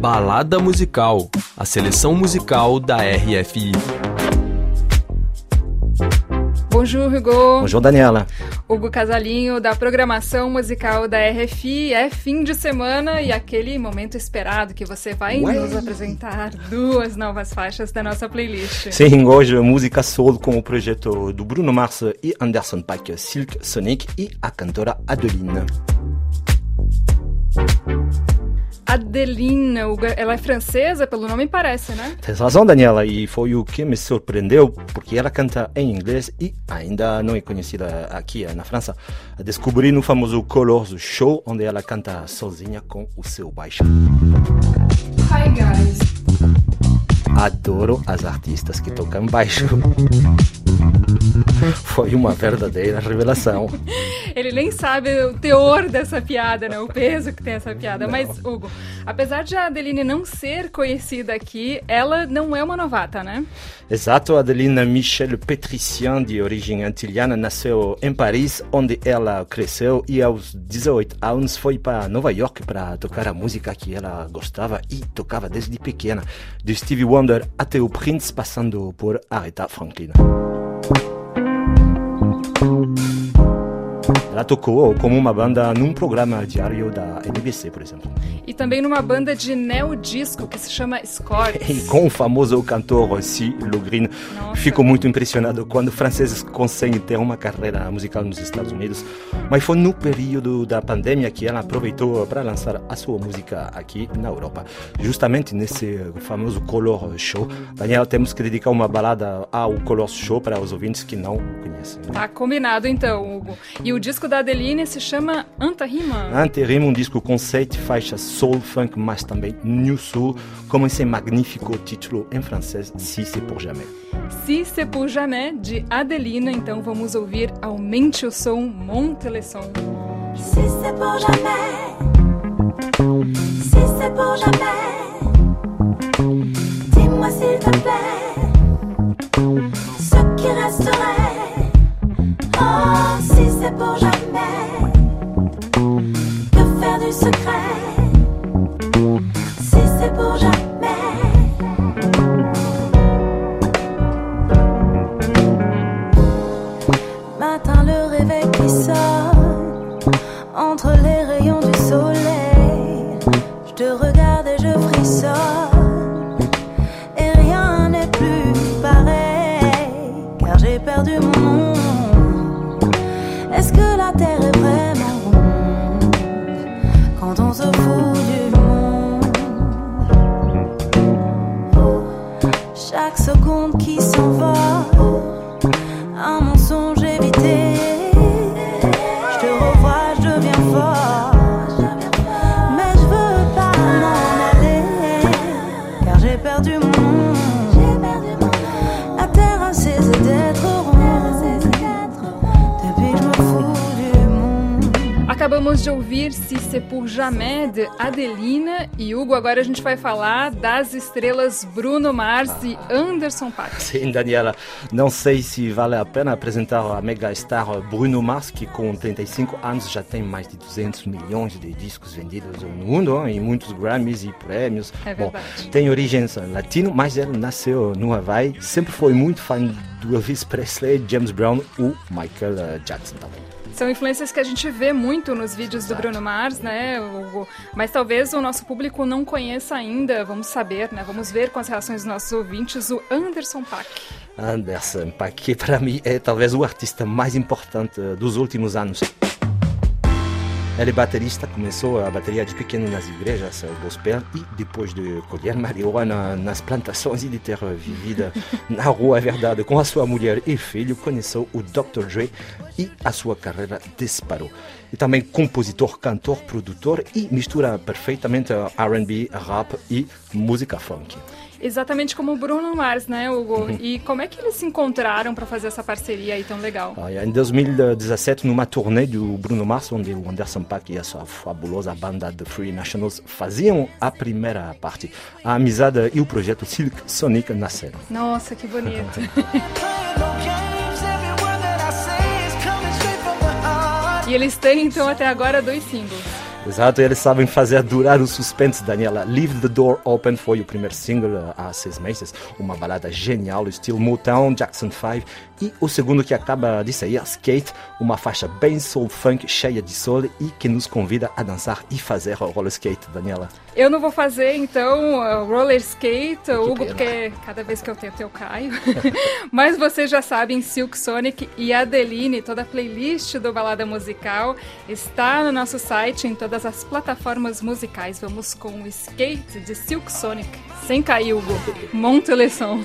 Balada Musical, a seleção musical da RFI. Bonjour, Hugo. Bonjour, Daniela. Hugo Casalinho, da programação musical da RFI. É fim de semana e aquele momento esperado que você vai Ué? nos apresentar duas novas faixas da nossa playlist. Sim, hoje música soul com o projeto do Bruno Mars e Anderson Paak, Silk Sonic e a cantora Adeline. Adeline, ela é francesa, pelo nome parece, né? Tens razão, Daniela, e foi o que me surpreendeu, porque ela canta em inglês e ainda não é conhecida aqui na França. Descobri no famoso Colors Show, onde ela canta sozinha com o seu baixo. Hi, guys. Adoro as artistas que tocam baixo. Foi uma verdadeira revelação. Ele nem sabe o teor dessa piada, né? O peso que tem essa piada. Não. Mas, Hugo, apesar de a Adeline não ser conhecida aqui, ela não é uma novata, né? Exato, Adeline Michel Petrician, de origem antiliana, nasceu em Paris, onde ela cresceu e aos 18 anos foi para Nova York para tocar a música que ela gostava e tocava desde pequena, de Stevie Wonder até o Prince, passando por Aretha Franklin. Ela tocou como uma banda num programa diário da NBC, por exemplo. E também numa banda de neodisco que se chama Score. E com o famoso cantor Si Logrin. Fico muito impressionado quando franceses conseguem ter uma carreira musical nos Estados Unidos. Mas foi no período da pandemia que ela aproveitou para lançar a sua música aqui na Europa. Justamente nesse famoso Color Show. Daniel, temos que dedicar uma balada ao Color Show para os ouvintes que não conhecem. Tá combinado então, Hugo. E o disco da Adeline se chama Antarrima. Antarrima, um disco com sete faixas soul, funk, mas também new soul, como esse magnífico título em francês, Si c'est pour jamais. Si c'est pour jamais, de Adelina, então vamos ouvir Aumente o Som, Monte le Son. Si c'est pour jamais, si c'est pour jamais, dis-moi s'il te plaît, secret. Si c'est pour jamais. Matin, le réveil qui sonne. Entre les rayons du soleil, je te regarde. au bout du monde. Oh, chaque seconde qui s'en de Adelina e Hugo. Agora a gente vai falar das estrelas Bruno Mars e Anderson Paak. Sim, Daniela. Não sei se vale a pena apresentar a mega star Bruno Mars, que com 35 anos já tem mais de 200 milhões de discos vendidos no mundo e muitos Grammys e prêmios. É verdade. Bom, tem origem latino, mas ele nasceu no Hawaii. Sempre foi muito fã do Elvis Presley, James Brown ou Michael Jackson também. São influências que a gente vê muito nos vídeos Exato. do Bruno Mars, né, Hugo? Mas talvez o nosso público não conheça ainda, vamos saber, né? Vamos ver com as reações dos nossos ouvintes o Anderson Paak. Anderson Paak, que para mim é talvez o artista mais importante dos últimos anos. Ele é baterista, começou a bateria de pequeno nas igrejas gospel e depois de colher marihuana nas plantações e de ter vivido na rua, é verdade, com a sua mulher e filho, conheceu o Dr. Dre e a sua carreira disparou. E também compositor, cantor, produtor e mistura perfeitamente R&B, rap e música funk. Exatamente como o Bruno Mars, né, Hugo? Uhum. E como é que eles se encontraram para fazer essa parceria aí tão legal? em 2017, numa turnê do Bruno Mars, onde o Anderson Paak e a sua fabulosa banda The Free Nationals faziam a primeira parte, a amizade e o projeto Silk Sonic nasceram. Nossa, que bonito! e eles têm então até agora dois singles. Exato, eles sabem fazer durar o suspense, Daniela. Leave the Door Open foi o primeiro single uh, há seis meses, uma balada genial, estilo Motown, Jackson 5, e o segundo que acaba de sair, Skate, uma faixa bem soul funk, cheia de soul e que nos convida a dançar e fazer roller skate, Daniela. Eu não vou fazer, então, uh, roller skate, Hugo, pena. porque cada vez que eu tento eu caio. Mas vocês já sabem, Silk Sonic e Adeline, toda a playlist do Balada Musical está no nosso site, em todas as plataformas musicais. Vamos com o skate de Silk Sonic. Sem cair, Hugo. Monte leção.